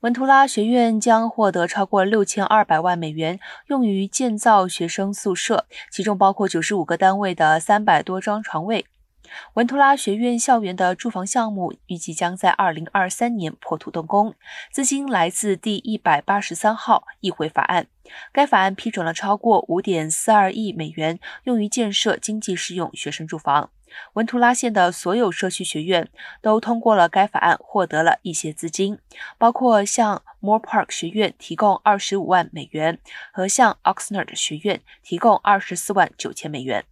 文图拉学院将获得超过六千二百万美元，用于建造学生宿舍，其中包括九十五个单位的三百多张床位。文图拉学院校园的住房项目预计将在二零二三年破土动工，资金来自第一百八十三号议会法案。该法案批准了超过五点四二亿美元，用于建设经济适用学生住房。文图拉县的所有社区学院都通过了该法案，获得了一些资金，包括向 More Park 学院提供二十五万美元，和向 Oxnard 学院提供二十四万九千美元。